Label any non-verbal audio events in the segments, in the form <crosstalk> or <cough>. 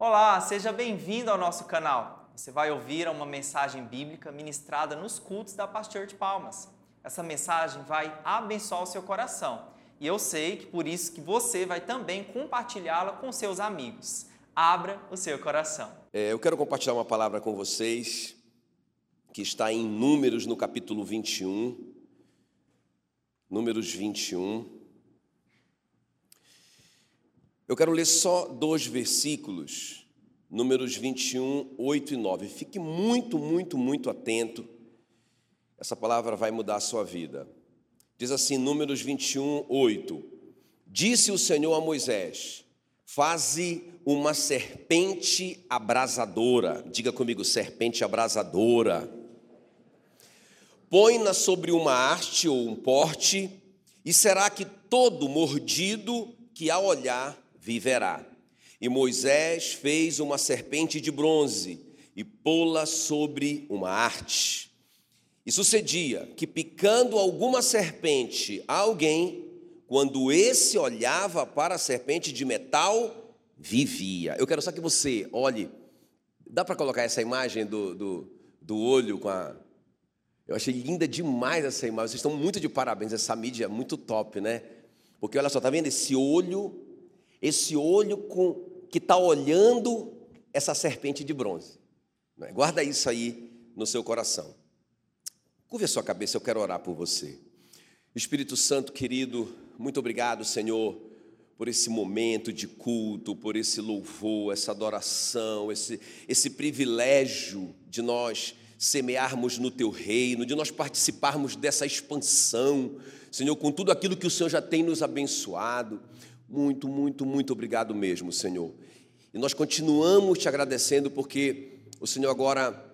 Olá, seja bem-vindo ao nosso canal. Você vai ouvir uma mensagem bíblica ministrada nos cultos da Pastor de Palmas. Essa mensagem vai abençoar o seu coração e eu sei que por isso que você vai também compartilhá-la com seus amigos. Abra o seu coração. É, eu quero compartilhar uma palavra com vocês que está em Números no capítulo 21. Números 21. Eu quero ler só dois versículos, números 21, 8 e 9. Fique muito, muito, muito atento. Essa palavra vai mudar a sua vida. Diz assim, números 21, 8. Disse o Senhor a Moisés: Faze uma serpente abrasadora. Diga comigo, serpente abrasadora. Põe-na sobre uma haste ou um porte, e será que todo mordido que a olhar viverá. E Moisés fez uma serpente de bronze e pô-la sobre uma arte. E sucedia que, picando alguma serpente a alguém, quando esse olhava para a serpente de metal, vivia. Eu quero só que você olhe. Dá para colocar essa imagem do, do, do olho com a. Eu achei linda demais essa imagem. Vocês estão muito de parabéns. Essa mídia é muito top, né? Porque olha só, tá vendo esse olho esse olho com, que está olhando essa serpente de bronze. É? Guarda isso aí no seu coração. Curve a sua cabeça, eu quero orar por você. Espírito Santo querido, muito obrigado, Senhor, por esse momento de culto, por esse louvor, essa adoração, esse, esse privilégio de nós semearmos no teu reino, de nós participarmos dessa expansão, Senhor, com tudo aquilo que o Senhor já tem nos abençoado. Muito, muito, muito obrigado mesmo, Senhor. E nós continuamos te agradecendo porque o Senhor agora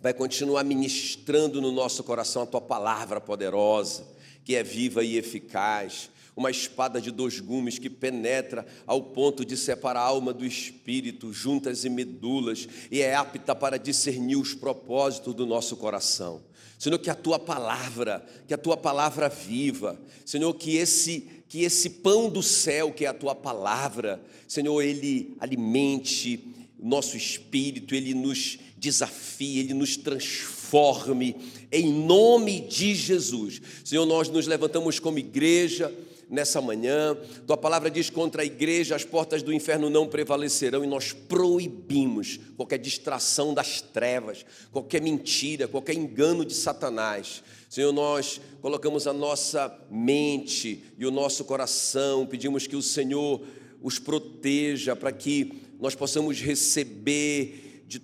vai continuar ministrando no nosso coração a tua palavra poderosa, que é viva e eficaz, uma espada de dois gumes que penetra ao ponto de separar a alma do espírito, juntas e medulas, e é apta para discernir os propósitos do nosso coração. Senhor, que a tua palavra, que a tua palavra viva, Senhor, que esse que esse pão do céu, que é a tua palavra, Senhor, ele alimente nosso espírito, ele nos desafie, ele nos transforme, em nome de Jesus. Senhor, nós nos levantamos como igreja nessa manhã. Tua palavra diz: contra a igreja as portas do inferno não prevalecerão, e nós proibimos qualquer distração das trevas, qualquer mentira, qualquer engano de Satanás. Senhor, nós colocamos a nossa mente e o nosso coração, pedimos que o Senhor os proteja para que nós possamos receber de,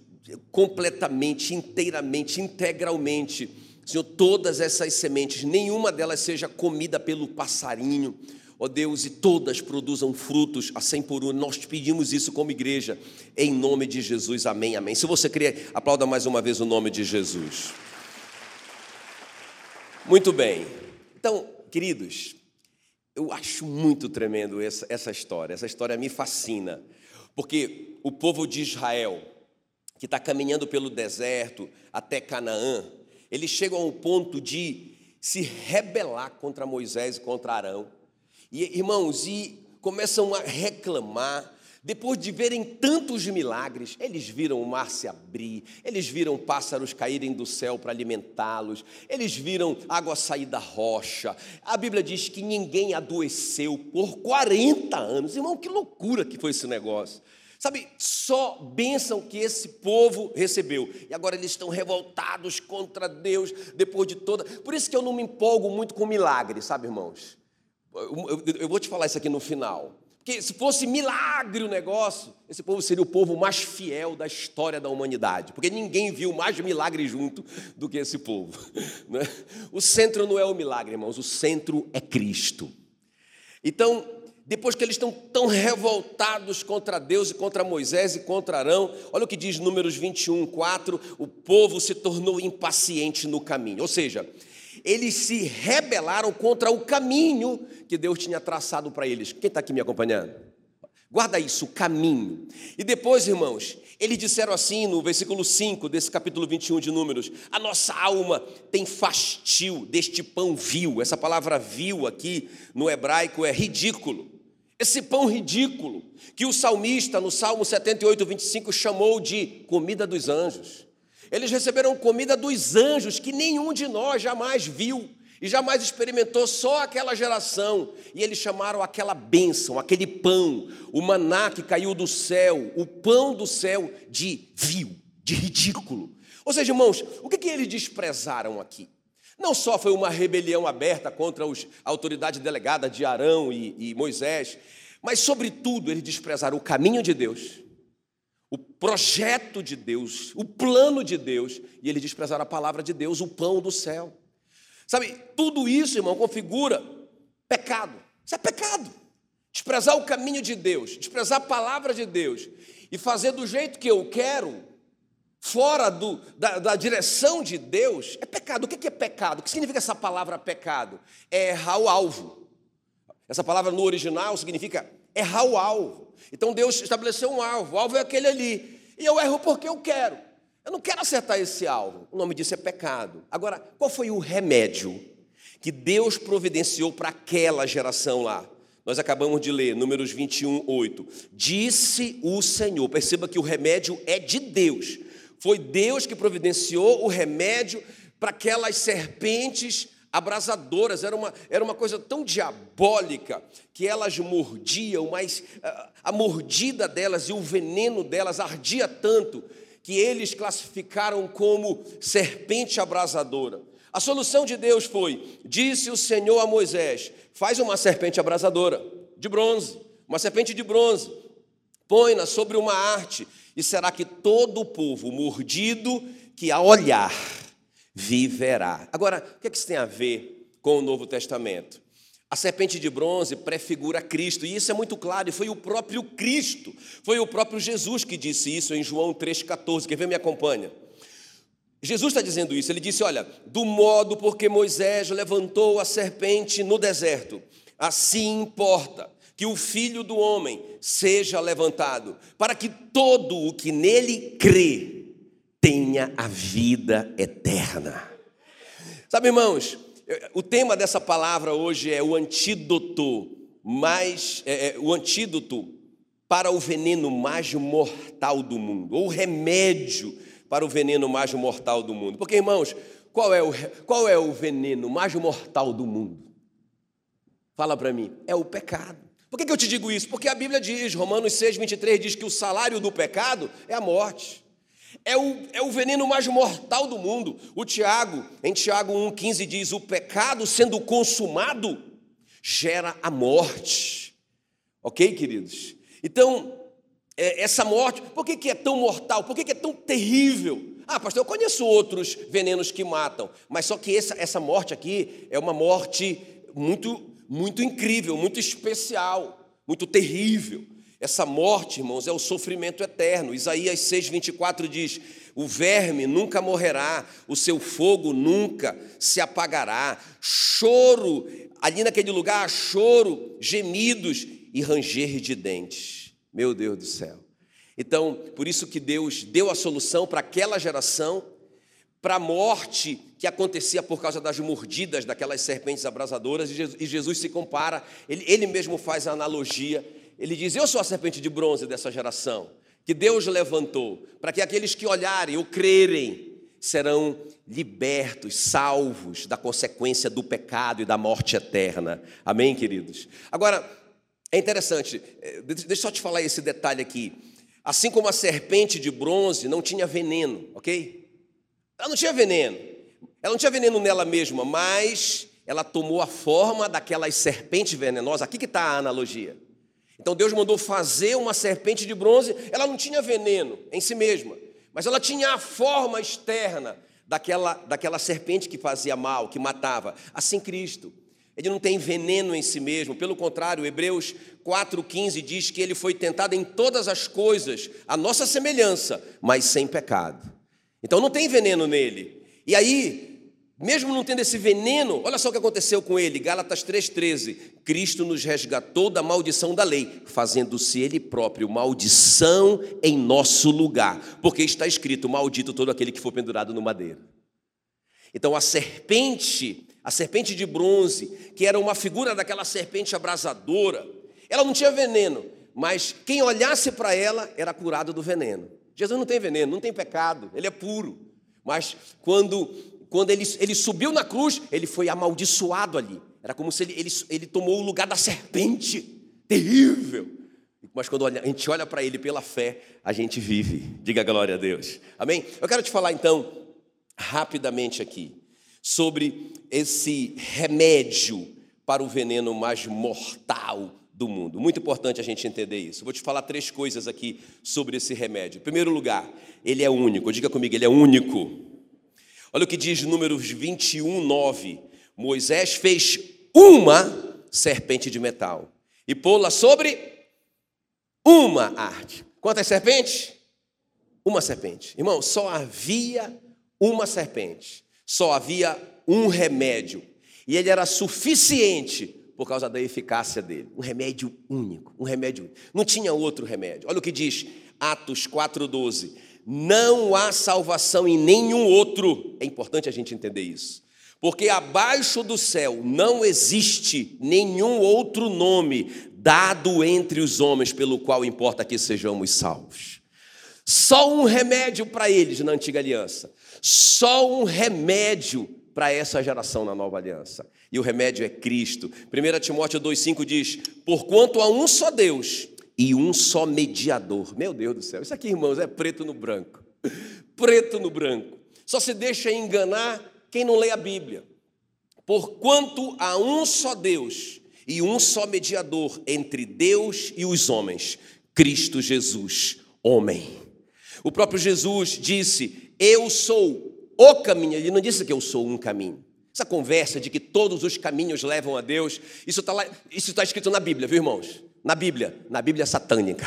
completamente, inteiramente, integralmente, Senhor, todas essas sementes, nenhuma delas seja comida pelo passarinho, ó Deus, e todas produzam frutos a cem por um. Nós pedimos isso como igreja, em nome de Jesus, amém, amém. Se você crê, aplauda mais uma vez o nome de Jesus. Muito bem. Então, queridos, eu acho muito tremendo essa, essa história. Essa história me fascina. Porque o povo de Israel, que está caminhando pelo deserto até Canaã, eles chegam ao ponto de se rebelar contra Moisés e contra Arão. E, irmãos, e começam a reclamar, depois de verem tantos milagres, eles viram o mar se abrir, eles viram pássaros caírem do céu para alimentá-los, eles viram água sair da rocha. A Bíblia diz que ninguém adoeceu por 40 anos. Irmão, que loucura que foi esse negócio. Sabe, só bênção que esse povo recebeu. E agora eles estão revoltados contra Deus depois de toda. Por isso que eu não me empolgo muito com milagre, sabe, irmãos? Eu, eu, eu vou te falar isso aqui no final. Porque se fosse milagre o negócio, esse povo seria o povo mais fiel da história da humanidade. Porque ninguém viu mais milagre junto do que esse povo. <laughs> Né? O centro não é o milagre, irmãos, o centro é Cristo. Então, depois que eles estão tão revoltados contra Deus e contra Moisés e contra Arão, olha o que diz Números 21, 4: o povo se tornou impaciente no caminho. Ou seja, eles se rebelaram contra o caminho que Deus tinha traçado para eles. Quem está aqui me acompanhando? Guarda isso, o caminho. E depois, irmãos, eles disseram assim no versículo 5 desse capítulo 21 de Números: A nossa alma tem fastio deste pão vil. Essa palavra vil aqui no hebraico é ridículo. Esse pão ridículo, que o salmista, no Salmo 78, 25, chamou de comida dos anjos. Eles receberam comida dos anjos que nenhum de nós jamais viu e jamais experimentou, só aquela geração. E eles chamaram aquela bênção, aquele pão, o maná que caiu do céu, o pão do céu, de vil, de ridículo. Ou seja, irmãos, o que, que eles desprezaram aqui? Não só foi uma rebelião aberta contra os, a autoridade delegada de Arão e, e Moisés, mas, sobretudo, eles desprezaram o caminho de Deus, o projeto de Deus, o plano de Deus, e eles desprezaram a palavra de Deus, o pão do céu. Sabe, tudo isso, irmão, configura pecado. Isso é pecado. Desprezar o caminho de Deus, desprezar a palavra de Deus e fazer do jeito que eu quero, fora do, da, da, direção de Deus, é pecado. O que é pecado? O que significa essa palavra pecado? É errar o alvo. Essa palavra no original significa errar o alvo. Então Deus estabeleceu um alvo, o alvo é aquele ali. E eu erro porque eu quero. Eu não quero acertar esse alvo. O nome disso é pecado. Agora, qual foi o remédio que Deus providenciou para aquela geração lá? Nós acabamos de ler, Números 21, 8. Disse o Senhor. Perceba que o remédio é de Deus. Foi Deus que providenciou o remédio para aquelas serpentes abrasadoras. Era uma, era uma coisa tão diabólica que elas mordiam, mas a, a mordida delas e o veneno delas ardia tanto que eles classificaram como serpente abrasadora. A solução de Deus foi: disse o Senhor a Moisés: faz uma serpente abrasadora de bronze, uma serpente de bronze, põe-na sobre uma arte e será que todo o povo mordido que a olhar viverá. Agora, o que, é que isso tem a ver com o Novo Testamento? A serpente de bronze prefigura Cristo, e isso é muito claro, e foi o próprio Cristo, foi o próprio Jesus que disse isso em João 3,14. Quer ver? Me acompanha. Jesus está dizendo isso, ele disse: Olha, do modo porque Moisés levantou a serpente no deserto, assim importa que o Filho do Homem seja levantado, para que todo o que nele crê tenha a vida eterna. Sabe, irmãos, o tema dessa palavra hoje é o antídoto mais é, é, o antídoto para o veneno mais mortal do mundo, ou remédio para o veneno mais mortal do mundo. Porque, irmãos, qual é o, qual é o veneno mais mortal do mundo? Fala para mim. É o pecado. Por que, que eu te digo isso? Porque a Bíblia diz, Romanos 6, 23, diz que o salário do pecado é a morte. É o, é o veneno mais mortal do mundo. O Tiago, em Tiago 1,15 diz: o pecado sendo consumado gera a morte. Ok, queridos? Então, é, essa morte, por que, que é tão mortal? Por que, que é tão terrível? Ah, pastor, eu conheço outros venenos que matam, mas só que essa, essa morte aqui é uma morte muito muito incrível, muito especial, muito terrível. Essa morte, irmãos, é o sofrimento eterno. Isaías 6:24 diz: "O verme nunca morrerá, o seu fogo nunca se apagará. Choro, ali naquele lugar, choro, gemidos e ranger de dentes." Meu Deus do céu. Então, por isso que Deus deu a solução para aquela geração para a morte que acontecia por causa das mordidas daquelas serpentes abrasadoras, e Jesus se compara, ele, ele mesmo faz a analogia, ele diz: Eu sou a serpente de bronze dessa geração, que Deus levantou, para que aqueles que olharem ou crerem serão libertos, salvos da consequência do pecado e da morte eterna. Amém, queridos? Agora, é interessante, eh, deixa eu só te falar esse detalhe aqui. Assim como a serpente de bronze não tinha veneno, ok? Ela não tinha veneno. Ela não tinha veneno nela mesma, mas ela tomou a forma daquelas serpentes venenosas. Aqui que está a analogia. Então Deus mandou fazer uma serpente de bronze. Ela não tinha veneno em si mesma, mas ela tinha a forma externa daquela, daquela serpente que fazia mal, que matava. Assim Cristo. Ele não tem veneno em si mesmo, pelo contrário, Hebreus 4,15 diz que ele foi tentado em todas as coisas, a nossa semelhança, mas sem pecado. Então não tem veneno nele. E aí, mesmo não tendo esse veneno, olha só o que aconteceu com ele, Gálatas 3,13. Cristo nos resgatou da maldição da lei, fazendo-se ele próprio maldição em nosso lugar, porque está escrito: maldito todo aquele que for pendurado no madeiro. Então a serpente, a serpente de bronze, que era uma figura daquela serpente abrasadora, Ela não tinha veneno, mas quem olhasse para ela era curado do veneno. Jesus não tem veneno, não tem pecado, ele é puro. Mas quando, quando ele, ele subiu na cruz, ele foi amaldiçoado ali. Era como se ele, ele, ele tomou o lugar da serpente. Terrível. Mas quando a gente olha para ele pela fé, a gente vive. Diga glória a Deus. Amém? Eu quero te falar então, rapidamente aqui, sobre esse remédio para o veneno mais mortal do mundo. Muito importante a gente entender isso. Vou te falar três coisas aqui sobre esse remédio. Em primeiro lugar, ele é único. Diga comigo, ele é único. Olha o que diz Números 21, 9. Moisés fez uma serpente de metal e pô-la sobre uma arte. Quantas serpentes? Uma serpente. Irmão, só havia uma serpente. Só havia um remédio. E ele era suficiente por causa da eficácia dele. Um remédio único, um remédio único. Não tinha outro remédio. Olha o que diz Atos 4:12. Não há salvação em nenhum outro. É importante a gente entender isso. Porque abaixo do céu não existe nenhum outro nome dado entre os homens pelo qual importa que sejamos salvos. Só um remédio para eles na antiga aliança. Só um remédio para essa geração na nova aliança. E o remédio é Cristo. 1 Timóteo 2,5 diz: Porquanto há um só Deus e um só mediador. Meu Deus do céu, isso aqui, irmãos, é preto no branco. Preto no branco. Só se deixa enganar quem não lê a Bíblia. Porquanto há um só Deus e um só mediador entre Deus e os homens, Cristo Jesus, homem. O próprio Jesus disse: Eu sou o caminho, ele não disse que eu sou um caminho. Essa conversa de que todos os caminhos levam a Deus, isso está tá escrito na Bíblia, viu irmãos? Na Bíblia, na Bíblia satânica.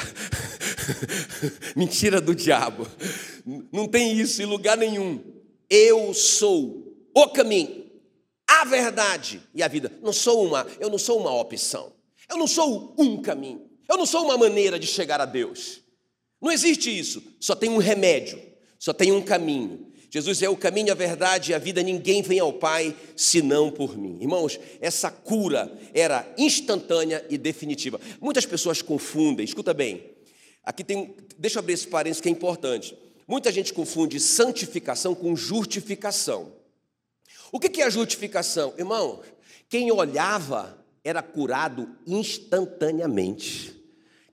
<laughs> Mentira do diabo. Não tem isso em lugar nenhum. Eu sou o caminho, a verdade e a vida. Não sou uma, eu não sou uma opção. Eu não sou um caminho. Eu não sou uma maneira de chegar a Deus. Não existe isso. Só tem um remédio, só tem um caminho. Jesus é o caminho, a verdade e a vida, ninguém vem ao Pai senão por mim. Irmãos, essa cura era instantânea e definitiva. Muitas pessoas confundem, escuta bem, aqui tem, deixa eu abrir esse parênteses que é importante. Muita gente confunde santificação com justificação. O que é a justificação? Irmão, quem olhava era curado instantaneamente.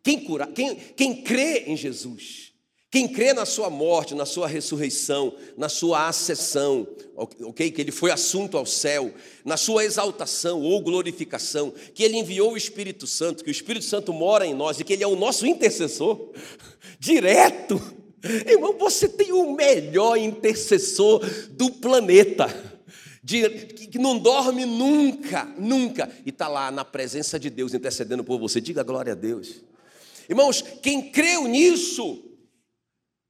Quem, cura, quem, quem crê em Jesus quem crê na sua morte, na sua ressurreição, na sua ascensão, ok? Que ele foi assunto ao céu, na sua exaltação ou glorificação, que ele enviou o Espírito Santo, que o Espírito Santo mora em nós e que ele é o nosso intercessor, <laughs> direto. Irmão, você tem o melhor intercessor do planeta, que não dorme nunca, nunca, e está lá na presença de Deus intercedendo por você. Diga glória a Deus. Irmãos, quem creu nisso,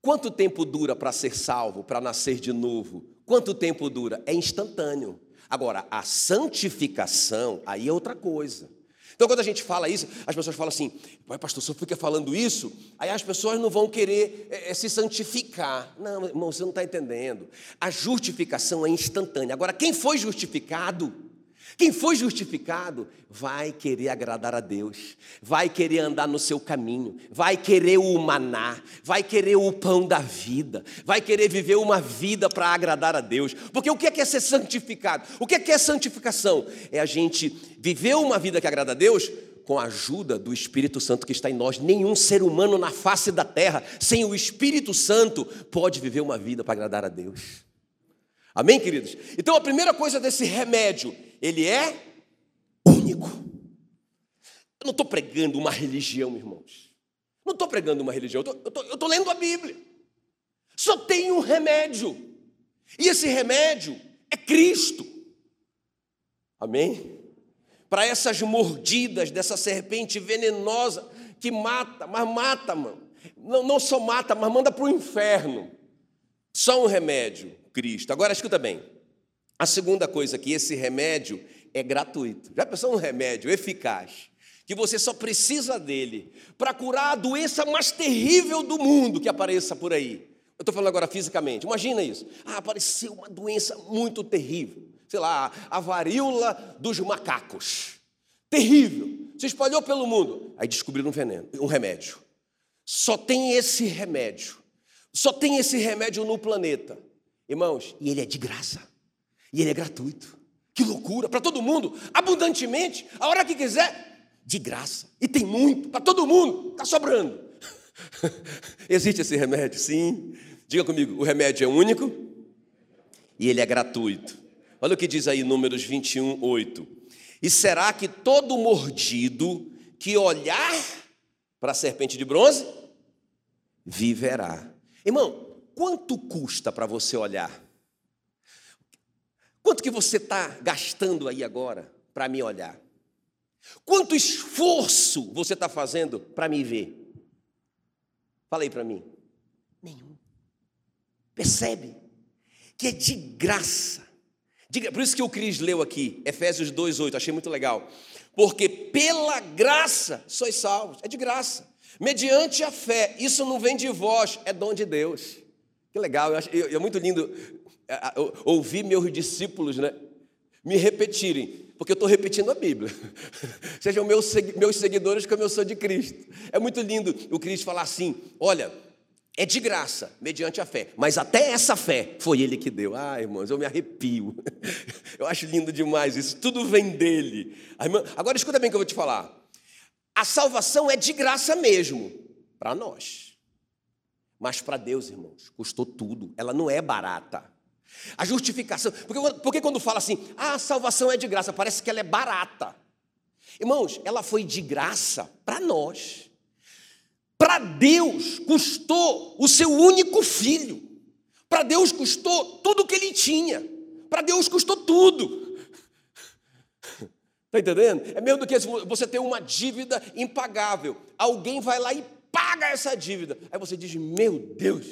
Quanto tempo dura para ser salvo, para nascer de novo? Quanto tempo dura? É instantâneo. Agora, a santificação, aí é outra coisa. Então, quando a gente fala isso, as pessoas falam assim: Pai, pastor, eu fica falando isso, aí as pessoas não vão querer é, é, se santificar. Não, irmão, você não está entendendo. A justificação é instantânea. Agora, quem foi justificado, quem foi justificado vai querer agradar a Deus, vai querer andar no seu caminho, vai querer o maná, vai querer o pão da vida, vai querer viver uma vida para agradar a Deus. Porque o que é, ser santificado? O que é, que é santificação? É a gente viver uma vida que agrada a Deus com a ajuda do Espírito Santo que está em nós. Nenhum ser humano na face da terra, sem o Espírito Santo, pode viver uma vida para agradar a Deus. Amém, queridos? Então a primeira coisa desse remédio ele é único. Eu não estou pregando uma religião, irmãos. Não estou pregando uma religião, eu estou lendo a Bíblia. Só tem um remédio. E esse remédio é Cristo. Amém? Para essas mordidas dessa serpente venenosa que mata, mas mata, mano. Não, não só mata, mas manda para o inferno. Só um remédio, Cristo. Agora escuta bem. A segunda coisa que esse remédio é gratuito. Já pensou um remédio eficaz? Que você só precisa dele para curar a doença mais terrível do mundo que apareça por aí. Eu estou falando agora fisicamente. Imagina isso. Ah, apareceu uma doença muito terrível. Sei lá, a varíola dos macacos. Terrível. se espalhou pelo mundo. Aí descobriram um veneno, um remédio. Só tem esse remédio. Só tem esse remédio no planeta. Irmãos, e ele é de graça. E ele é gratuito. Que loucura, para todo mundo, abundantemente, a hora que quiser, de graça. E tem muito, para todo mundo, está sobrando. <laughs> Existe esse remédio? Sim. Diga comigo, o remédio é único e ele é gratuito. Olha o que diz aí Números 21, 8. E será que todo mordido que olhar para a serpente de bronze viverá? Irmão, quanto custa para você olhar? Quanto que você está gastando aí agora para me olhar? Quanto esforço você está fazendo para me ver? Fala aí para mim. Nenhum. Percebe? Que é de graça. Por isso que o Cris leu aqui, Efésios 2,8, achei muito legal. Porque pela graça sois salvos, é de graça. Mediante a fé, isso não vem de vós, é dom de Deus. Que legal, eu acho, eu, é muito lindo ouvir meus discípulos né, me repetirem, porque eu estou repetindo a Bíblia. <laughs> Sejam meus, meus seguidores como eu sou de Cristo. É muito lindo o Cristo falar assim: olha, é de graça, mediante a fé, mas até essa fé foi Ele que deu. Ah, irmãos, eu me arrepio. <laughs> Eu acho lindo demais isso, tudo vem dele. Agora escuta bem o que eu vou te falar. A salvação é de graça mesmo, para nós. Mas para Deus, irmãos, custou tudo. Ela não é barata. A justificação, porque, porque quando fala assim, ah, a salvação é de graça, parece que ela é barata. Irmãos, ela foi de graça para nós. Para Deus custou o seu único filho. Para Deus custou tudo o que ele tinha. Para Deus custou tudo. Está entendendo? É mesmo do que você ter uma dívida impagável. Alguém vai lá e paga essa dívida. Aí você diz: Meu Deus,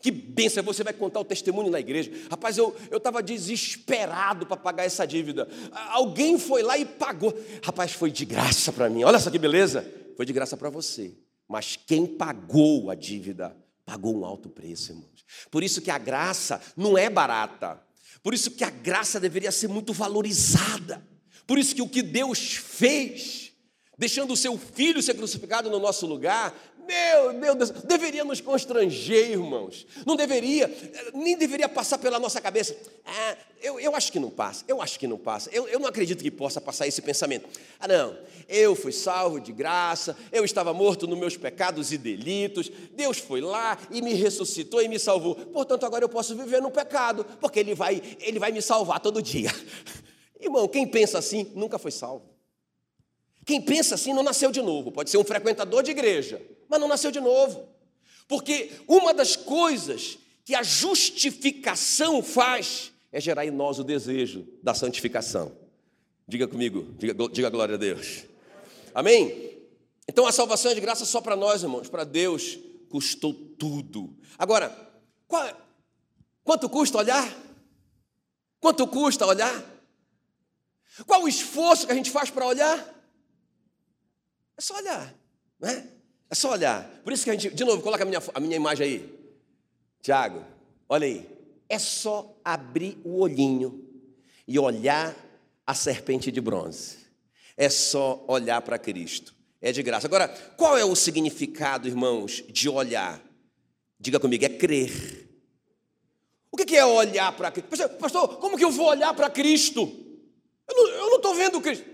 que bênção, você vai contar o testemunho na igreja. Rapaz, eu estava desesperado para pagar essa dívida. Alguém foi lá e pagou. Rapaz, foi de graça para mim. Olha só que beleza. Foi de graça para você. Mas quem pagou a dívida, pagou um alto preço, irmãos. Por isso que a graça não é barata. Por isso que a graça deveria ser muito valorizada. Por isso que o que Deus fez, deixando o seu filho ser crucificado no nosso lugar, meu, meu Deus, deveria nos constranger, irmãos. Não deveria, nem deveria passar pela nossa cabeça. Ah, eu, eu acho que não passa, eu acho que não passa. Eu, eu não acredito que possa passar esse pensamento. Ah, não, eu fui salvo de graça, eu estava morto nos meus pecados e delitos. Deus foi lá e me ressuscitou e me salvou. Portanto, agora eu posso viver no pecado, porque Ele vai, ele vai me salvar todo dia. <laughs> Irmão, quem pensa assim nunca foi salvo. Quem pensa assim não nasceu de novo. Pode ser um frequentador de igreja, mas não nasceu de novo. Porque uma das coisas que a justificação faz é gerar em nós o desejo da santificação. Diga comigo, diga, diga glória a Deus. Amém? Então a salvação é de graça só para nós, irmãos. Para Deus custou tudo. Agora, qual, quanto custa olhar? Quanto custa olhar? Qual o esforço que a gente faz para olhar? É só olhar, né? É só olhar. Por isso que a gente, de novo, coloca a minha, a minha imagem aí. Tiago, olha aí. É só abrir o olhinho e olhar a serpente de bronze. É só olhar para Cristo. É de graça. Agora, qual é o significado, irmãos, de olhar? Diga comigo, é crer. O que é olhar para Cristo? Pastor, como que eu vou olhar para Cristo? Eu não estou vendo Cristo.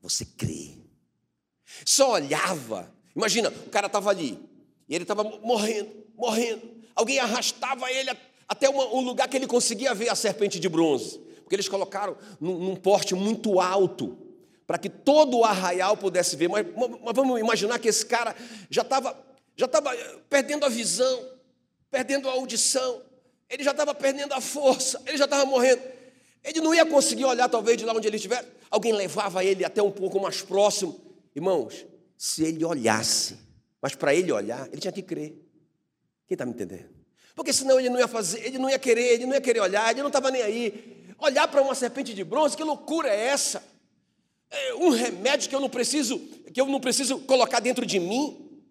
Você crê. Só olhava. Imagina, o cara estava ali, e ele estava morrendo, morrendo. Alguém arrastava ele até uma, um lugar que ele conseguia ver a serpente de bronze. Porque eles colocaram num, num porte muito alto, para que todo o arraial pudesse ver. Mas, mas vamos imaginar que esse cara já estava já tava perdendo a visão, perdendo a audição, ele já estava perdendo a força, ele já estava morrendo. Ele não ia conseguir olhar, talvez, de lá onde ele estivesse. Alguém levava ele até um pouco mais próximo. Irmãos, se ele olhasse, mas para ele olhar, ele tinha que crer. Quem está me entendendo? Porque senão ele não ia fazer, ele não ia querer, ele não ia querer olhar, ele não estava nem aí. Olhar para uma serpente de bronze, que loucura é essa? É um remédio que eu não preciso, que eu não preciso colocar dentro de mim.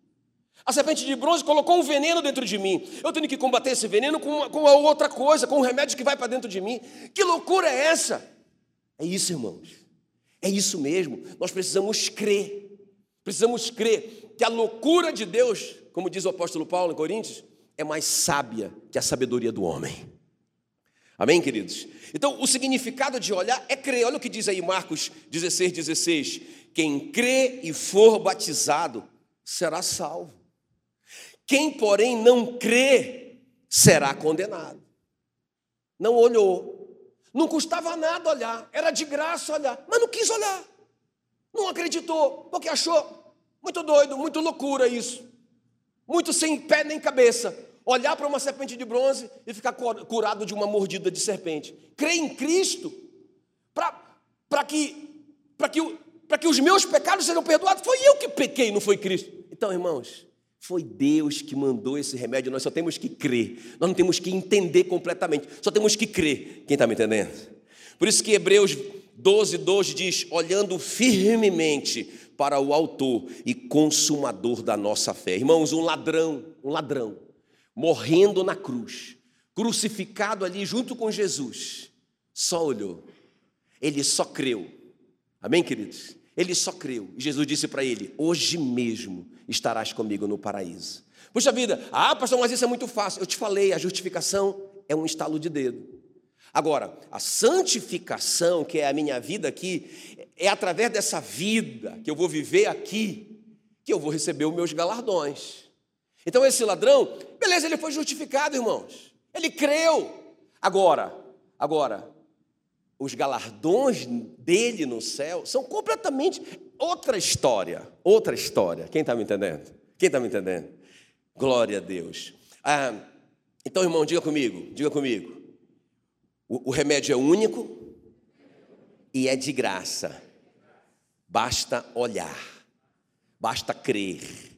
A serpente de bronze colocou um veneno dentro de mim. Eu tenho que combater esse veneno com, uma, com outra coisa, com um remédio que vai para dentro de mim. Que loucura é essa? É isso, irmãos. É isso mesmo, nós precisamos crer. Precisamos crer que a loucura de Deus, como diz o apóstolo Paulo em Coríntios, é mais sábia que a sabedoria do homem. Amém, queridos? Então, o significado de olhar é crer. Olha o que diz aí Marcos 16, 16. Quem crê e for batizado será salvo. Quem, porém, não crê será condenado. Não olhou. Não custava nada olhar, era de graça olhar, mas não quis olhar. Não acreditou, porque achou muito doido, muito loucura isso. Muito sem pé nem cabeça olhar para uma serpente de bronze e ficar curado de uma mordida de serpente. Crer em Cristo para que, que, que os meus pecados sejam perdoados. Foi eu que pequei, não foi Cristo. Então, irmãos, foi Deus que mandou esse remédio, nós só temos que crer, nós não temos que entender completamente, só temos que crer. Quem está me entendendo? Por isso que Hebreus 12, 12 diz: olhando firmemente para o Autor e Consumador da nossa fé. Irmãos, um ladrão, um ladrão, morrendo na cruz, crucificado ali junto com Jesus, só olhou, ele só creu. Amém, queridos? Ele só creu. E Jesus disse para ele: Hoje mesmo estarás comigo no paraíso. Puxa vida, ah, pastor, mas isso é muito fácil. Eu te falei, a justificação é um estalo de dedo. Agora, a santificação, que é a minha vida aqui, é através dessa vida que eu vou viver aqui, que eu vou receber os meus galardões. Então esse ladrão, beleza, ele foi justificado, irmãos. Ele creu. Agora, agora, os galardões dele no céu são completamente outra história. Outra história. Quem está me entendendo? Quem está me entendendo? Glória a Deus. Ah, então, irmão, diga comigo, diga comigo. O, o remédio é único e é de graça. Basta olhar, basta crer.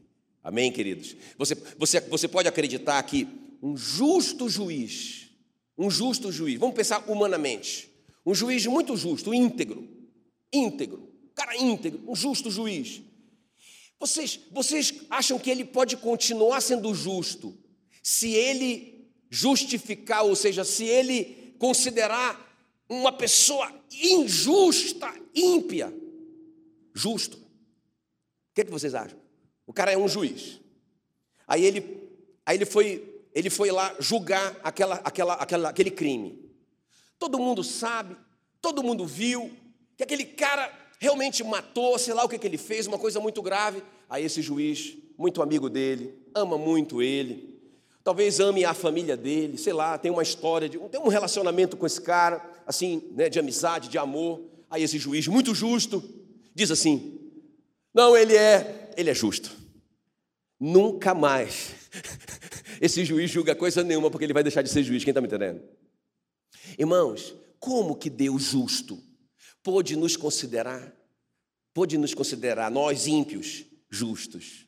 Amém, queridos? Você, você, você pode acreditar que um justo juiz, um justo juiz, vamos pensar humanamente, um juiz muito justo, íntegro, íntegro, cara íntegro, um justo juiz. Vocês, vocês acham que ele pode continuar sendo justo se ele justificar, ou seja, se ele considerar uma pessoa injusta, ímpia, justo? O que, é que vocês acham? O cara é um juiz. Aí ele, aí ele, foi, ele foi lá julgar aquela, aquela, aquela, aquele crime. Todo mundo sabe, todo mundo viu que aquele cara realmente matou, sei lá o que, que ele fez, uma coisa muito grave. Aí esse juiz, muito amigo dele, ama muito ele, talvez ame a família dele, sei lá, tem uma história, de, tem um relacionamento com esse cara, assim, né, de amizade, de amor. Aí esse juiz, muito justo, diz assim: não, ele é, ele é justo. Nunca mais <laughs> esse juiz julga coisa nenhuma porque ele vai deixar de ser juiz. Quem está me entendendo? Irmãos, como que Deus justo pôde nos considerar, pôde nos considerar, nós ímpios, justos?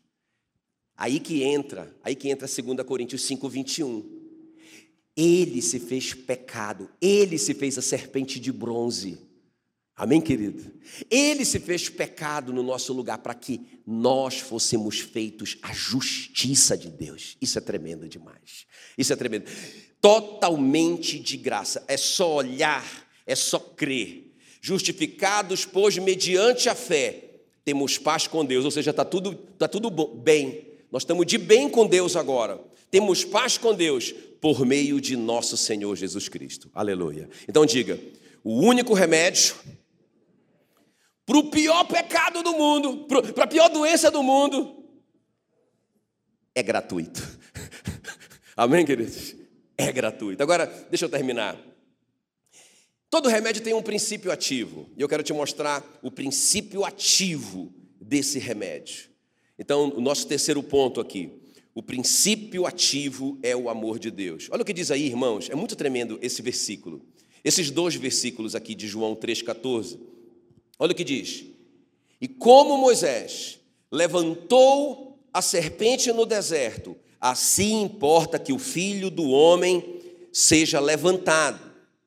Aí que entra, aí que entra 2 Coríntios 5, 21. Ele se fez pecado, ele se fez a serpente de bronze Amém, querido? Ele se fez pecado no nosso lugar para que nós fôssemos feitos a justiça de Deus. Isso é tremendo demais. Isso é tremendo. Totalmente de graça. É só olhar, é só crer. Justificados, pois, mediante a fé, temos paz com Deus. Ou seja, está tudo, tá tudo bem. Nós estamos de bem com Deus agora. Temos paz com Deus por meio de nosso Senhor Jesus Cristo. Aleluia. Então diga: o único remédio para o pior pecado do mundo, para a pior doença do mundo, é gratuito. <laughs> Amém, queridos? É gratuito. Agora, deixa eu terminar. Todo remédio tem um princípio ativo, e eu quero te mostrar o princípio ativo desse remédio. Então, o nosso terceiro ponto aqui, o princípio ativo é o amor de Deus. Olha o que diz aí, irmãos, é muito tremendo esse versículo. Esses dois versículos aqui de João 3,14. Olha o que diz: E como Moisés levantou a serpente no deserto, assim importa que o filho do homem seja levantado,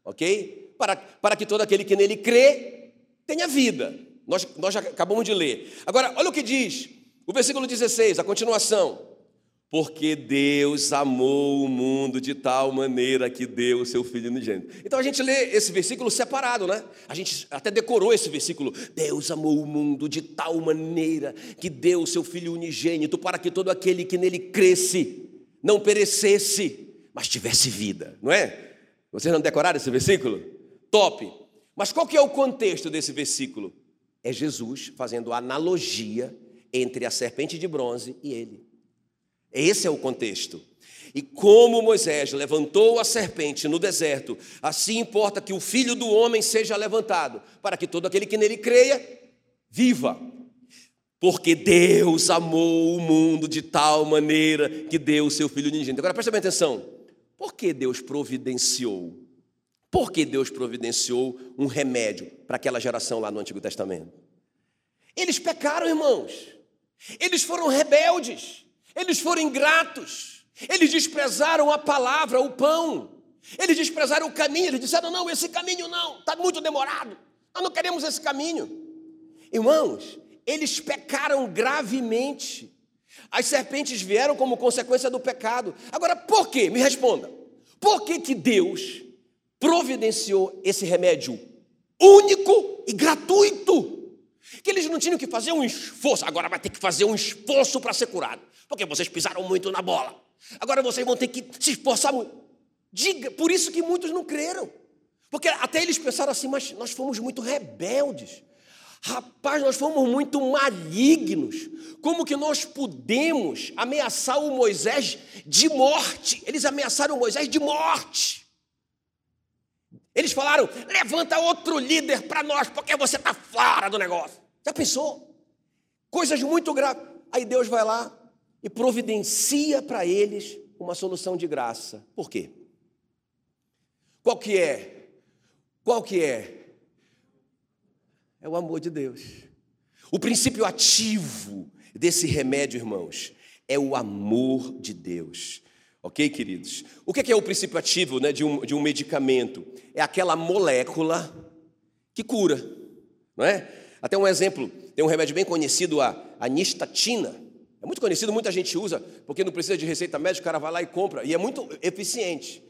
ok? Para, para que todo aquele que nele crê tenha vida. Nós, nós acabamos de ler. Agora, olha o que diz o versículo 16, a continuação. porque Deus amou o mundo de tal maneira que deu o seu Filho unigênito. Então a gente lê esse versículo separado, né? A gente até decorou esse versículo. Deus amou o mundo de tal maneira que deu o seu Filho unigênito para que todo aquele que nele cresce não perecesse, mas tivesse vida, não é? Vocês não decoraram esse versículo? Top! Mas qual que é o contexto desse versículo? É Jesus fazendo analogia entre a serpente de bronze e ele. Esse é o contexto. E como Moisés levantou a serpente no deserto, assim importa que o filho do homem seja levantado, para que todo aquele que nele creia, viva. Porque Deus amou o mundo de tal maneira que deu o seu filho unigênito. Agora presta bem atenção. Por que Deus providenciou? Por que Deus providenciou um remédio para aquela geração lá no Antigo Testamento? Eles pecaram, irmãos. Eles foram rebeldes. Eles foram ingratos, eles desprezaram a palavra, o pão, eles desprezaram o caminho, eles disseram: não, esse caminho não, está muito demorado, nós não queremos esse caminho. Irmãos, eles pecaram gravemente. As serpentes vieram como consequência do pecado. Agora, por quê? Me responda. Por que, que Deus providenciou esse remédio único e gratuito? Que eles não tinham que fazer um esforço, agora vai ter que fazer um esforço para ser curado, porque vocês pisaram muito na bola. Agora vocês vão ter que se esforçar muito. Diga, por isso que muitos não creram. Porque até eles pensaram assim, mas nós fomos muito rebeldes. Rapaz, nós fomos muito malignos. Como que nós podemos ameaçar o Moisés de morte? Eles ameaçaram o Moisés de morte. Eles falaram: levanta outro líder para nós, porque você está fora do negócio. Já pensou? Coisas muito graves. Aí Deus vai lá e providencia para eles uma solução de graça. Por quê? Qual que é? Qual que é? É o amor de Deus. O princípio ativo desse remédio, irmãos, é o amor de Deus. Ok, queridos? O que é, o princípio ativo né, de, um, de um medicamento? É aquela molécula que cura, não é? Até um exemplo, tem um remédio bem conhecido, a, a nistatina. É muito conhecido, muita gente usa, porque não precisa de receita médica, o cara vai lá e compra, e é muito eficiente.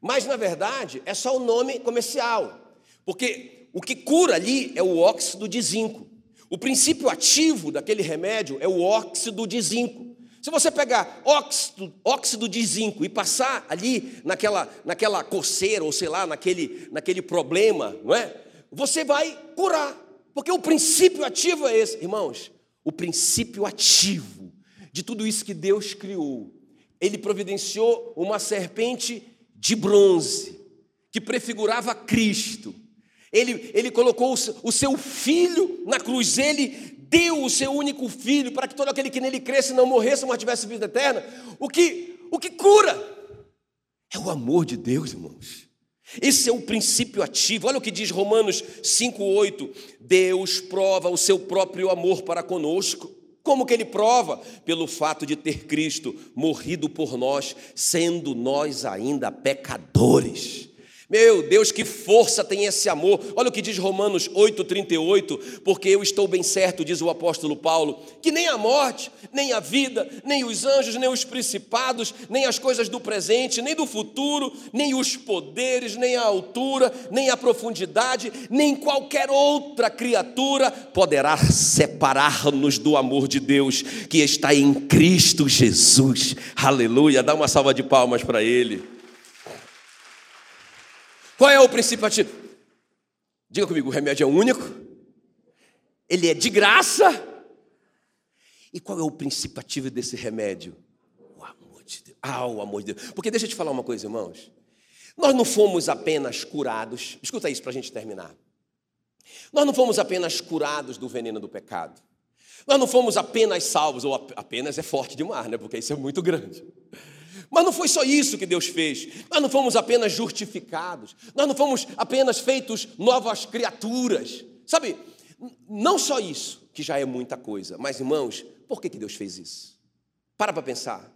Mas, na verdade, é só o nome comercial, porque o que cura ali é o óxido de zinco. O princípio ativo daquele remédio é o óxido de zinco. Se você pegar óxido, óxido de zinco e passar ali naquela, naquela coceira, ou sei lá, naquele, naquele problema, não é? Você vai curar. Porque o princípio ativo é esse. Irmãos, o princípio ativo de tudo isso que Deus criou, ele providenciou uma serpente de bronze, que prefigurava Cristo. Ele, ele colocou o seu filho na cruz, ele deu o seu único filho para que todo aquele que nele cresce não morresse, mas tivesse vida eterna, o que, o que cura é o amor de Deus, irmãos. Esse é o princípio ativo. Olha o que diz Romanos 5:8. Deus prova o seu próprio amor para conosco. Como que ele prova? Pelo fato de ter Cristo morrido por nós, sendo nós ainda pecadores. Meu Deus, que força tem esse amor. Olha o que diz Romanos 8,38. Porque eu estou bem certo, diz o apóstolo Paulo, que nem a morte, nem a vida, nem os anjos, nem os principados, nem as coisas do presente, nem do futuro, nem os poderes, nem a altura, nem a profundidade, nem qualquer outra criatura poderá separar-nos do amor de Deus que está em Cristo Jesus. Aleluia. Dá uma salva de palmas para Ele. Qual é o princípio ativo? Diga comigo, o remédio é único, ele é de graça. E qual é o princípio ativo desse remédio? O amor de Deus. Ah, o amor de Deus. Porque deixa eu te falar uma coisa, irmãos. Nós não fomos apenas curados, escuta isso para a gente terminar. Nós não fomos apenas curados do veneno do pecado. Nós não fomos apenas salvos, ou apenas é forte demais, né? Porque isso é muito grande. Mas não foi só isso que Deus fez. Nós não fomos apenas justificados. Nós não fomos apenas feitos novas criaturas. Sabe, não só isso, que já é muita coisa. Mas, irmãos, por que, que Deus fez isso? Para para pensar.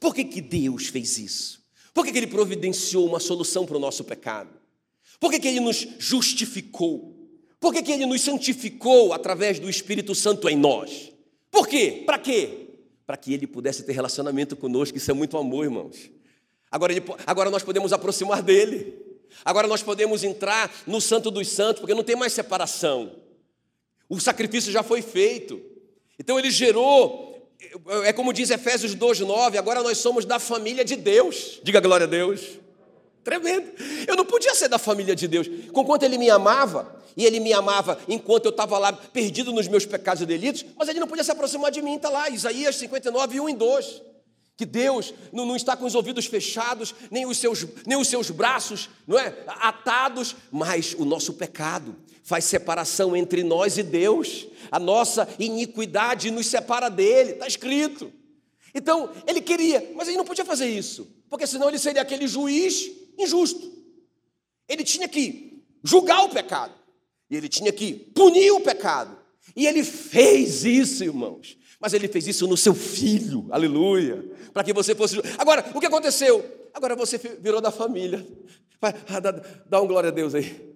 Por que, que Deus fez isso? Por que, que Ele providenciou uma solução para o nosso pecado? Por que, que Ele nos justificou? Por que, que Ele nos santificou através do Espírito Santo em nós? Por quê? Para quê? Para que ele pudesse ter relacionamento conosco. Isso é muito amor, irmãos. Agora, ele, agora nós podemos aproximar dele. Agora nós podemos entrar no Santo dos Santos, porque não tem mais separação. O sacrifício já foi feito. Então ele gerou, é como diz Efésios 2:9, agora nós somos da família de Deus. Diga glória a Deus. Tremendo. Eu não podia ser da família de Deus. Conquanto ele me amava, e ele me amava enquanto eu estava lá perdido nos meus pecados e delitos, mas ele não podia se aproximar de mim, está lá, Isaías 59, 1 e 2. Que Deus não, não, está com os ouvidos fechados, nem os, seus, nem os seus braços não é, atados, mas o nosso pecado faz separação entre nós e Deus. A nossa iniquidade nos separa dele, está escrito. Então, ele queria, mas ele não podia fazer isso, porque senão ele seria aquele juiz injusto. Ele tinha que julgar o pecado, e ele tinha que punir o pecado. E ele fez isso, irmãos. Mas ele fez isso no seu filho, aleluia, para que você fosse. Agora, o que aconteceu? Agora você virou da família. Vai, ah, dá, dá um glória a Deus aí.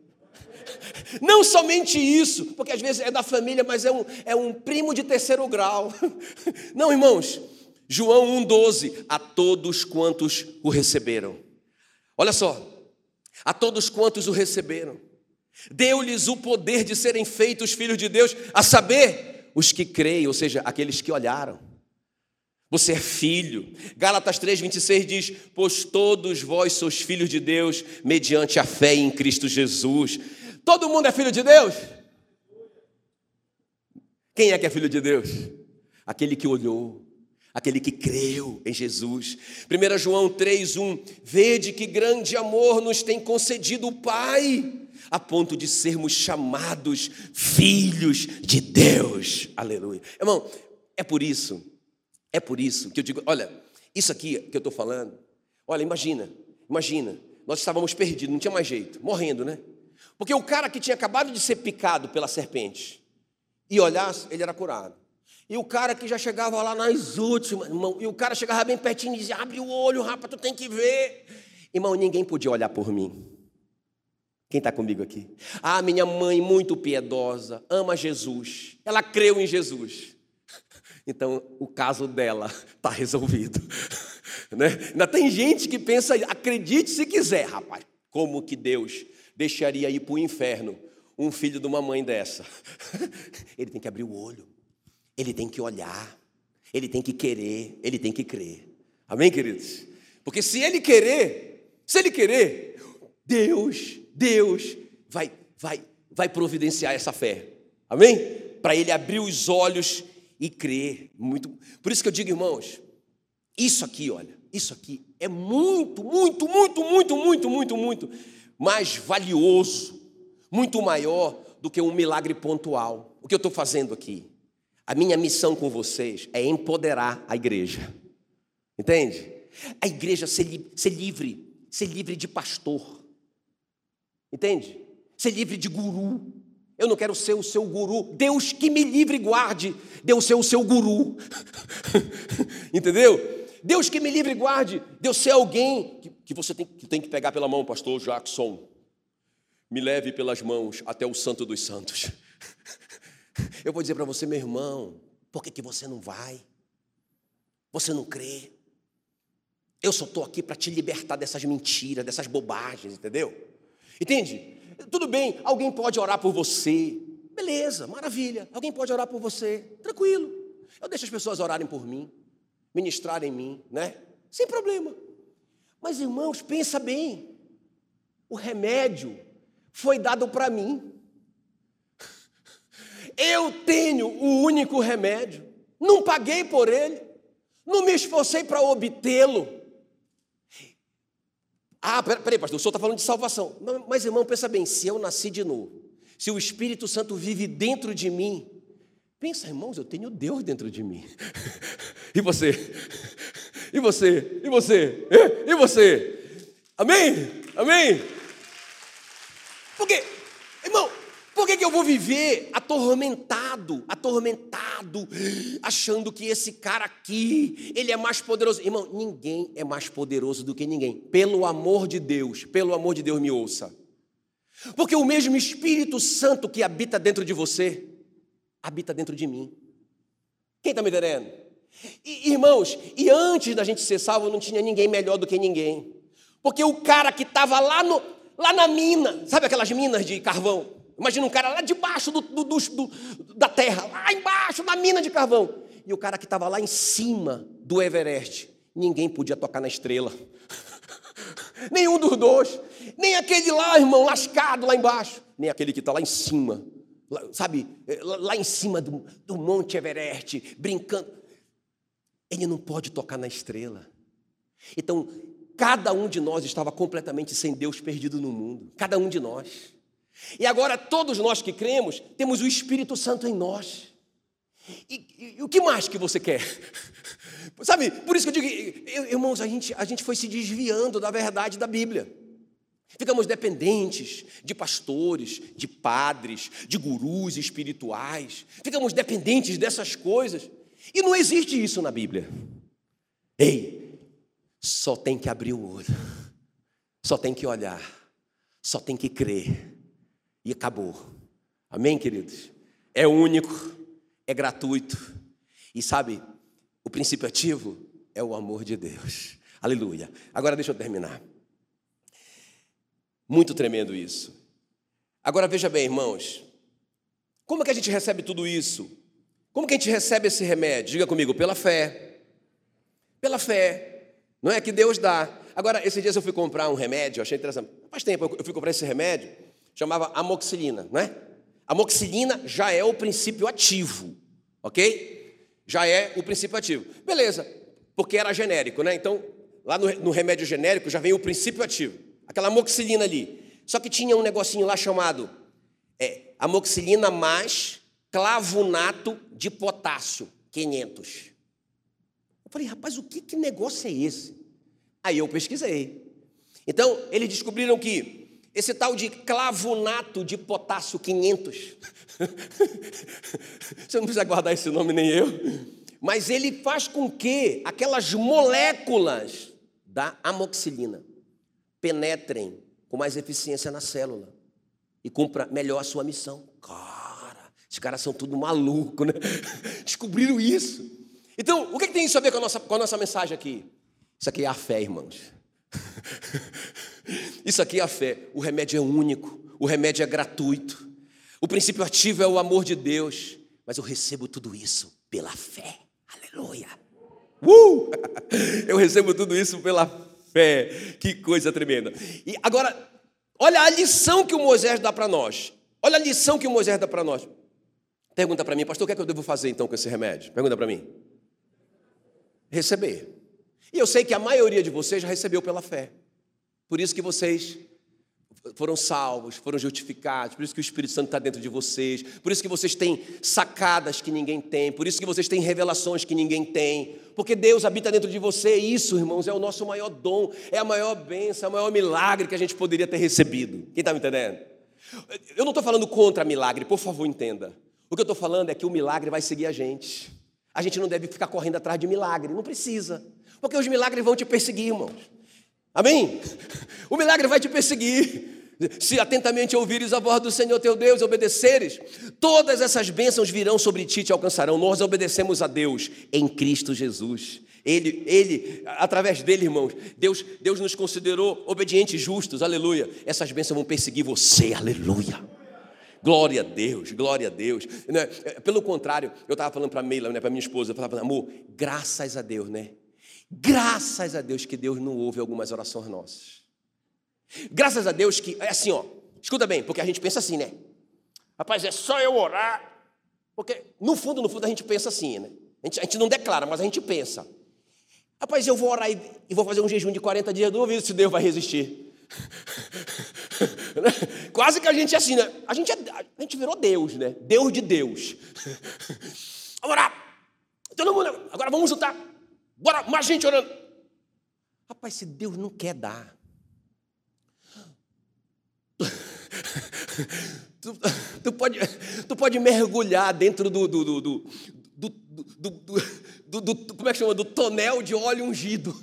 <laughs> Não somente isso, porque às vezes é da família, mas é um, é um primo de terceiro grau. <laughs> Não, irmãos. João 1,12: A todos quantos o receberam. Olha só, a todos quantos o receberam, deu-lhes o poder de serem feitos filhos de Deus, a saber, os que creem, ou seja, aqueles que olharam. Você é filho. Gálatas 3,26 diz: Pois todos vós sois filhos de Deus, mediante a fé em Cristo Jesus. Todo mundo é filho de Deus? Quem é que é filho de Deus? Aquele que olhou, aquele que creu em Jesus. 1 João 3,1: Vede que grande amor nos tem concedido o Pai, a ponto de sermos chamados filhos de Deus. Aleluia. Irmão, é por isso, é por isso que eu digo: olha, isso aqui que eu estou falando, olha, imagina, imagina, nós estávamos perdidos, não tinha mais jeito, morrendo, né? Porque o cara que tinha acabado de ser picado pela serpente e olhasse, ele era curado. E o cara que já chegava lá nas últimas, irmão, e o cara chegava bem pertinho e dizia: abre o olho, rapaz, tu tem que ver. Irmão, ninguém podia olhar por mim. Quem está comigo aqui? Ah, minha mãe, muito piedosa, ama Jesus. Ela creu em Jesus. <laughs> Então, o caso dela está resolvido. <laughs> Né? Ainda tem gente que pensa, acredite se quiser, rapaz, como que Deus deixaria ir para o inferno um filho de uma mãe dessa? <laughs> Ele tem que abrir o olho, ele tem que olhar, ele tem que querer, ele tem que crer. Amém, queridos? Porque se ele querer, se ele querer, Deus, Deus vai, vai, vai providenciar essa fé. Amém? Para ele abrir os olhos e crer. Muito. Por isso que eu digo, irmãos, isso aqui, olha, isso aqui é muito, muito, muito, muito, muito, muito, muito mais valioso, muito maior do que um milagre pontual. O que eu estou fazendo aqui? A minha missão com vocês é empoderar a igreja. Entende? A igreja ser, li ser livre, ser livre de pastor. Entende? Ser livre de guru. Eu não quero ser o seu guru. Deus que me livre e guarde, Deus ser o seu guru. <laughs> Entendeu? Deus que me livre e guarde, Deus ser alguém que, que você tem que, tem que pegar pela mão, pastor Jackson. Me leve pelas mãos até o Santo dos Santos. <laughs> Eu vou dizer para você, meu irmão, por que, que você não vai? Você não crê? Eu só estou aqui para te libertar dessas mentiras, dessas bobagens, entendeu? Entende? Tudo bem, alguém pode orar por você. Beleza, maravilha. Alguém pode orar por você. Tranquilo. Eu deixo as pessoas orarem por mim, ministrarem em mim, né? Sem problema. Mas, irmãos, pensa bem. O remédio foi dado para mim. Eu tenho o único remédio. Não paguei por ele. Não me esforcei para obtê-lo. Ah, peraí, pastor, o senhor está falando de salvação. Mas, irmão, pensa bem: se eu nasci de novo, se o Espírito Santo vive dentro de mim, pensa, irmãos, eu tenho Deus dentro de mim. <laughs> e você? E você? E você? E você? Amém? Amém? Porque, por que, que eu vou viver atormentado, atormentado, achando que esse cara aqui, ele é mais poderoso? Irmão, ninguém é mais poderoso do que ninguém. Pelo amor de Deus, pelo amor de Deus, me ouça. Porque o mesmo Espírito Santo que habita dentro de você, habita dentro de mim. Quem está me entendendo? E, irmãos, e antes da gente ser salvo, não tinha ninguém melhor do que ninguém. Porque o cara que estava lá, no, lá na mina, sabe aquelas minas de carvão? Imagina um cara lá debaixo do, do, do, da terra, lá embaixo, na mina de carvão. E o cara que estava lá em cima do Everest, ninguém podia tocar na estrela. <laughs> Nenhum dos dois. Nem aquele lá, irmão, lascado lá embaixo. Nem aquele que está lá em cima. Lá, sabe, lá em cima do, do Monte Everest, brincando. Ele não pode tocar na estrela. Então, cada um de nós estava completamente sem Deus perdido no mundo. Cada um de nós. E agora, todos nós que cremos, temos o Espírito Santo em nós. E, e, e, o que mais que você quer? <laughs> Sabe, por isso que eu digo, irmãos, a gente, a gente foi se desviando da verdade da Bíblia. Ficamos dependentes de pastores, de padres, de gurus espirituais. Ficamos dependentes dessas coisas. E não existe isso na Bíblia. Ei, só tem que abrir o olho, só tem que olhar, só tem que crer. E acabou. Amém, queridos? É único, é gratuito. E sabe, o princípio ativo é o amor de Deus. <laughs> Aleluia. Agora deixa eu terminar. Muito tremendo isso. Agora veja bem, irmãos. Como que a gente recebe tudo isso? Como que a gente recebe esse remédio? Diga comigo, pela fé. Pela fé. Não é que Deus dá. Agora, esses dias eu fui comprar um remédio, achei interessante. Faz tempo eu fui comprar esse remédio, chamava amoxicilina, não é? Amoxicilina já é o princípio ativo, ok? Já é o princípio ativo. Beleza, porque era genérico, né? Então, lá no, no remédio genérico já vem o princípio ativo, aquela amoxicilina ali. Só que tinha um negocinho lá chamado é, amoxicilina mais clavunato de potássio, 500. Eu falei, rapaz, o que, que negócio é esse? Aí eu pesquisei. Então, eles descobriram que esse tal de clavunato de potássio 500, <laughs> você não precisa guardar esse nome nem eu, mas ele faz com que aquelas moléculas da amoxicilina penetrem com mais eficiência na célula e cumpra melhor a sua missão. Os caras são tudo maluco, né? <laughs> Descobriram isso. Então, o que, tem isso a ver com a, nossa, com a nossa mensagem aqui? Isso aqui é a fé, irmãos. <laughs> Isso aqui é a fé. O remédio é único, o remédio é gratuito. O princípio ativo é o amor de Deus. Mas eu recebo tudo isso pela fé. Aleluia. Uh! <laughs> Eu recebo tudo isso pela fé. Que coisa tremenda. E agora, olha a lição que o Moisés dá para nós. Olha a lição que o Moisés dá para nós. Pergunta para mim, pastor, o que é que eu devo fazer então com esse remédio? Pergunta para mim. Receber. E eu sei que a maioria de vocês já recebeu pela fé. Por isso que vocês foram salvos, foram justificados, por isso que o Espírito Santo está dentro de vocês, por isso que vocês têm sacadas que ninguém tem, por isso que vocês têm revelações que ninguém tem, porque Deus habita dentro de você, e isso, irmãos, é o nosso maior dom, é a maior bênção, é o maior milagre que a gente poderia ter recebido. Quem está me entendendo? Eu não estou falando contra milagre, por favor, entenda. O que eu estou falando é que o milagre vai seguir a gente. A gente não deve ficar correndo atrás de milagre, não precisa. Porque os milagres vão te perseguir, irmãos. Amém? <laughs> O milagre vai te perseguir. Se atentamente ouvires a voz do Senhor teu Deus e obedeceres, todas essas bênçãos virão sobre ti e te alcançarão. Nós obedecemos a Deus em Cristo Jesus. Ele, ele, através dele, irmãos, Deus, Deus nos considerou obedientes, justos, aleluia. Essas bênçãos vão perseguir você, aleluia. Glória a Deus, glória a Deus. Né? Pelo contrário, eu estava falando para a Meila, né, para minha esposa, eu falava, amor, graças a Deus, né? Graças a Deus que Deus não ouve algumas orações nossas. Graças a Deus que, é assim, ó, escuta bem, porque a gente pensa assim, né? Rapaz, é só eu orar. Porque no fundo, no fundo, a gente pensa assim, né? A gente, a gente não declara, mas a gente pensa. Rapaz, eu vou orar e, e vou fazer um jejum de 40 dias, duvido se Deus vai resistir. <laughs> Quase que a gente é assim, né? A gente, é, a gente virou Deus, né? Deus de Deus. <laughs> Agora, todo mundo, agora vamos juntar. Bora, mais gente orando. Rapaz, se Deus não quer dar. Tu, tu, pode, tu pode mergulhar dentro do do do, do, do, do, do como é que chama? Do tonel de óleo ungido.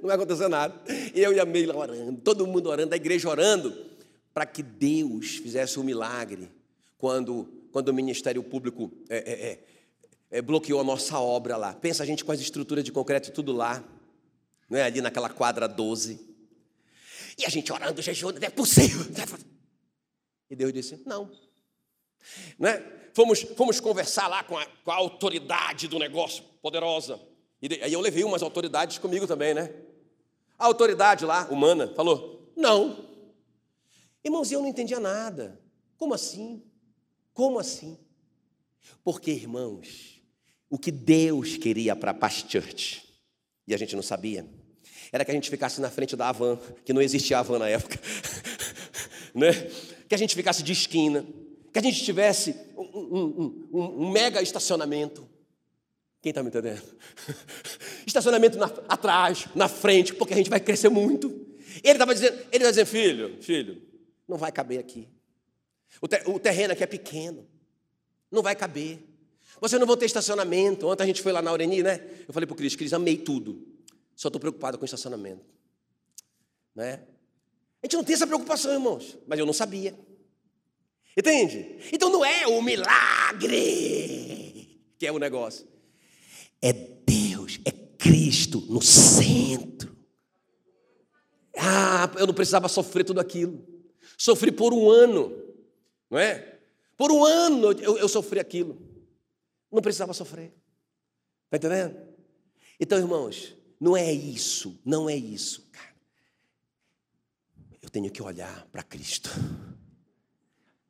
Não vai acontecer nada. Eu e a Meila orando, todo mundo orando, a igreja orando, para que Deus fizesse um milagre quando, quando o Ministério Público é, é, é, bloqueou a nossa obra lá. Pensa a gente com as estruturas de concreto tudo lá, não é? ali naquela quadra 12. E a gente orando, jejuando, é possível. E Deus disse: não. Né? Fomos, fomos conversar lá com a, com a autoridade do negócio, poderosa. E aí eu levei umas autoridades comigo também, né? A autoridade lá, humana, falou: não. Irmãos, eu não entendia nada. Como assim? Como assim? Porque, irmãos, o que Deus queria para a Past Church, e a gente não sabia, era que a gente ficasse na frente da Avan, que não existia Avan na época, <laughs> né? que a gente ficasse de esquina, que a gente tivesse um, um, um, um mega estacionamento. Quem está me entendendo? <laughs> estacionamento na, atrás, na frente, porque a gente vai crescer muito. Ele estava dizendo, ele estava dizendo, filho, filho, não vai caber aqui. O, ter, o terreno aqui é pequeno, não vai caber. Vocês não vão ter estacionamento. Ontem a gente foi lá na Ureni, né? Eu falei para o Cris, Cris, amei tudo. Só estou preocupado com estacionamento. Né? A gente não tem essa preocupação, irmãos. Mas eu não sabia. Entende? Então não é o milagre que é o negócio. É Deus, é Cristo no centro. Ah, eu não precisava sofrer tudo aquilo. Sofri por um ano, não é? Por um ano eu, eu sofri aquilo. Não precisava sofrer. Está entendendo? Então, irmãos, não é isso, não é isso, cara. Eu tenho que olhar para Cristo,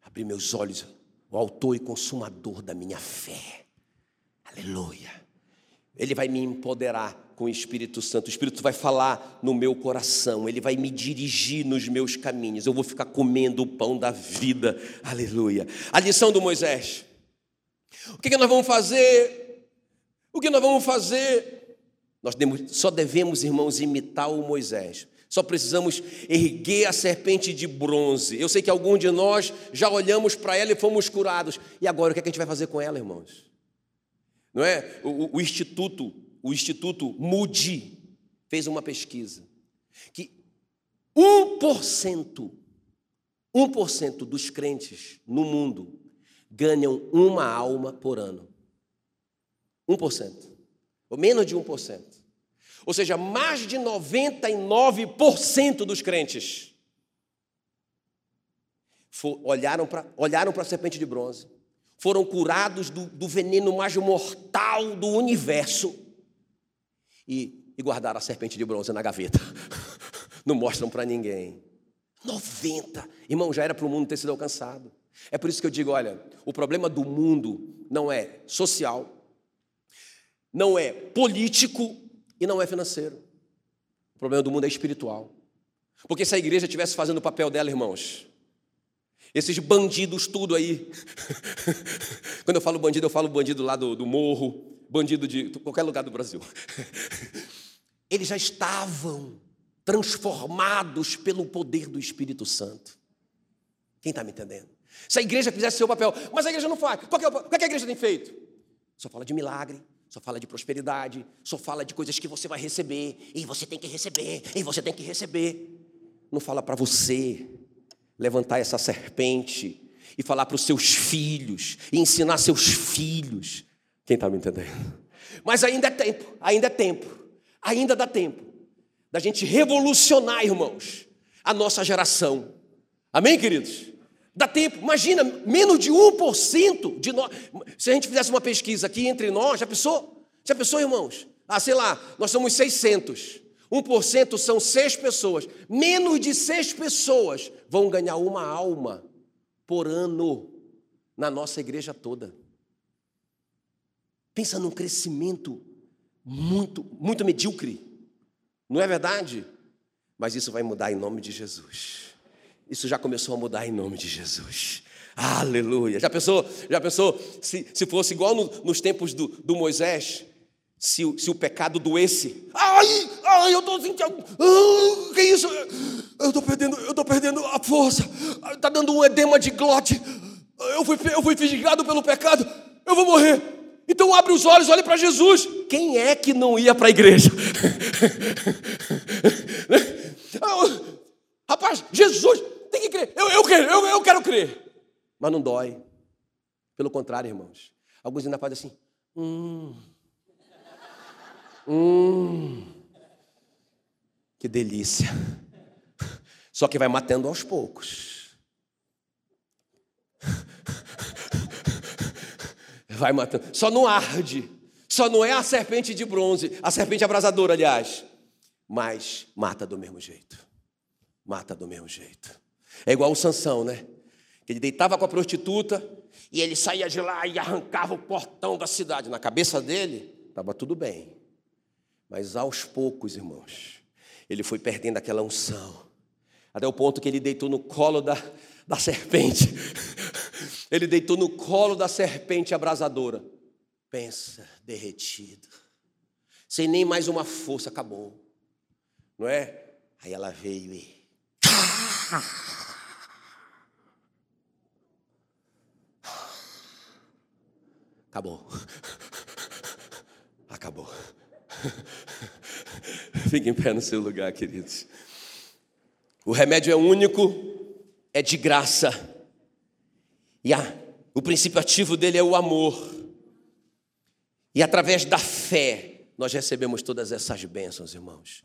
abrir meus olhos, o autor e consumador da minha fé. Aleluia. Ele vai me empoderar com o Espírito Santo. O Espírito vai falar no meu coração, ele vai me dirigir nos meus caminhos. Eu vou ficar comendo o pão da vida. Aleluia. A lição do Moisés. O que, que nós vamos fazer? O que nós vamos fazer? Nós só devemos, irmãos, imitar o Moisés. Só precisamos erguer a serpente de bronze. Eu sei que alguns de nós já olhamos para ela e fomos curados. E agora o que, é que a gente vai fazer com ela, irmãos? Não é? O, o instituto, o instituto Moody fez uma pesquisa que 1%, 1% dos crentes no mundo ganham uma alma por ano. 1% ou menos de 1%. Ou seja, mais de 99% dos crentes olharam para olharam a serpente de bronze, foram curados do, do veneno mais mortal do universo e, e guardaram a serpente de bronze na gaveta. <laughs> Não mostram para ninguém. 90. Irmão, já era para o mundo ter sido alcançado. É por isso que eu digo: olha, o problema do mundo não é social, não é político e não é financeiro. O problema do mundo é espiritual. Porque se a igreja estivesse fazendo o papel dela, irmãos, esses bandidos tudo aí. <laughs> Quando eu falo bandido, eu falo bandido lá do, do morro, bandido de qualquer lugar do Brasil. <laughs> Eles já estavam transformados pelo poder do Espírito Santo. Quem está me entendendo? Se a igreja fizesse seu papel, mas a igreja não faz. Qual é, o que a igreja tem feito? Só fala de milagre, só fala de prosperidade, só fala de coisas que você vai receber, e você tem que receber, e você tem que receber. Não fala para você levantar essa serpente e falar para os seus filhos, e ensinar seus filhos. Quem está me entendendo? Mas ainda é tempo, ainda é tempo, ainda dá tempo da gente revolucionar, irmãos, a nossa geração. Amém, queridos? Dá tempo, imagina, menos de 1% de nós. Se a gente fizesse uma pesquisa aqui entre nós, já pensou? Já pensou, irmãos? Ah, sei lá, nós somos 600. 1% são seis pessoas. Menos de seis pessoas vão ganhar uma alma por ano na nossa igreja toda. Pensa num crescimento muito, muito medíocre. Não é verdade? Mas isso vai mudar em nome de Jesus. Isso já começou a mudar em nome de Jesus. Aleluia. Já pensou, já pensou se, se fosse igual no, nos tempos do, do Moisés? Se, se, o pecado doesse. Ai, ai, eu estou sentindo. Ah, que isso? Eu estou perdendo, eu estou perdendo a força. Está dando um edema de glote. Eu fui, eu fui fisgado pelo pecado. Eu vou morrer. Então abre os olhos, olhe para Jesus. Quem é que não ia para a igreja? <laughs> Rapaz, Jesus, tem que crer. Eu, eu quero, eu, eu quero crer. Mas não dói. Pelo contrário, irmãos. Alguns ainda fazem assim. Hum. Hum. Que delícia. <laughs> Só que vai matando aos poucos. <laughs> Vai matando. Só não arde. Só não é a serpente de bronze, a serpente abrasadora, aliás. Mas mata do mesmo jeito. Mata do mesmo jeito. É igual o Sansão, né? Que ele deitava com a prostituta e ele saía de lá e arrancava o portão da cidade. Na cabeça dele, estava tudo bem. Mas aos poucos, irmãos, ele foi perdendo aquela unção. Até o ponto que ele deitou no colo da, da serpente. <laughs> Ele deitou no colo da serpente abrasadora. Pensa, derretido. Sem nem mais uma força, acabou. Não é? Aí ela veio e. <laughs> Acabou. <laughs> Acabou. <laughs> Fique em pé no seu lugar, queridos. O remédio é único, é de graça. E a, o princípio ativo dele é o amor. E através da fé, nós recebemos todas essas bênçãos, irmãos.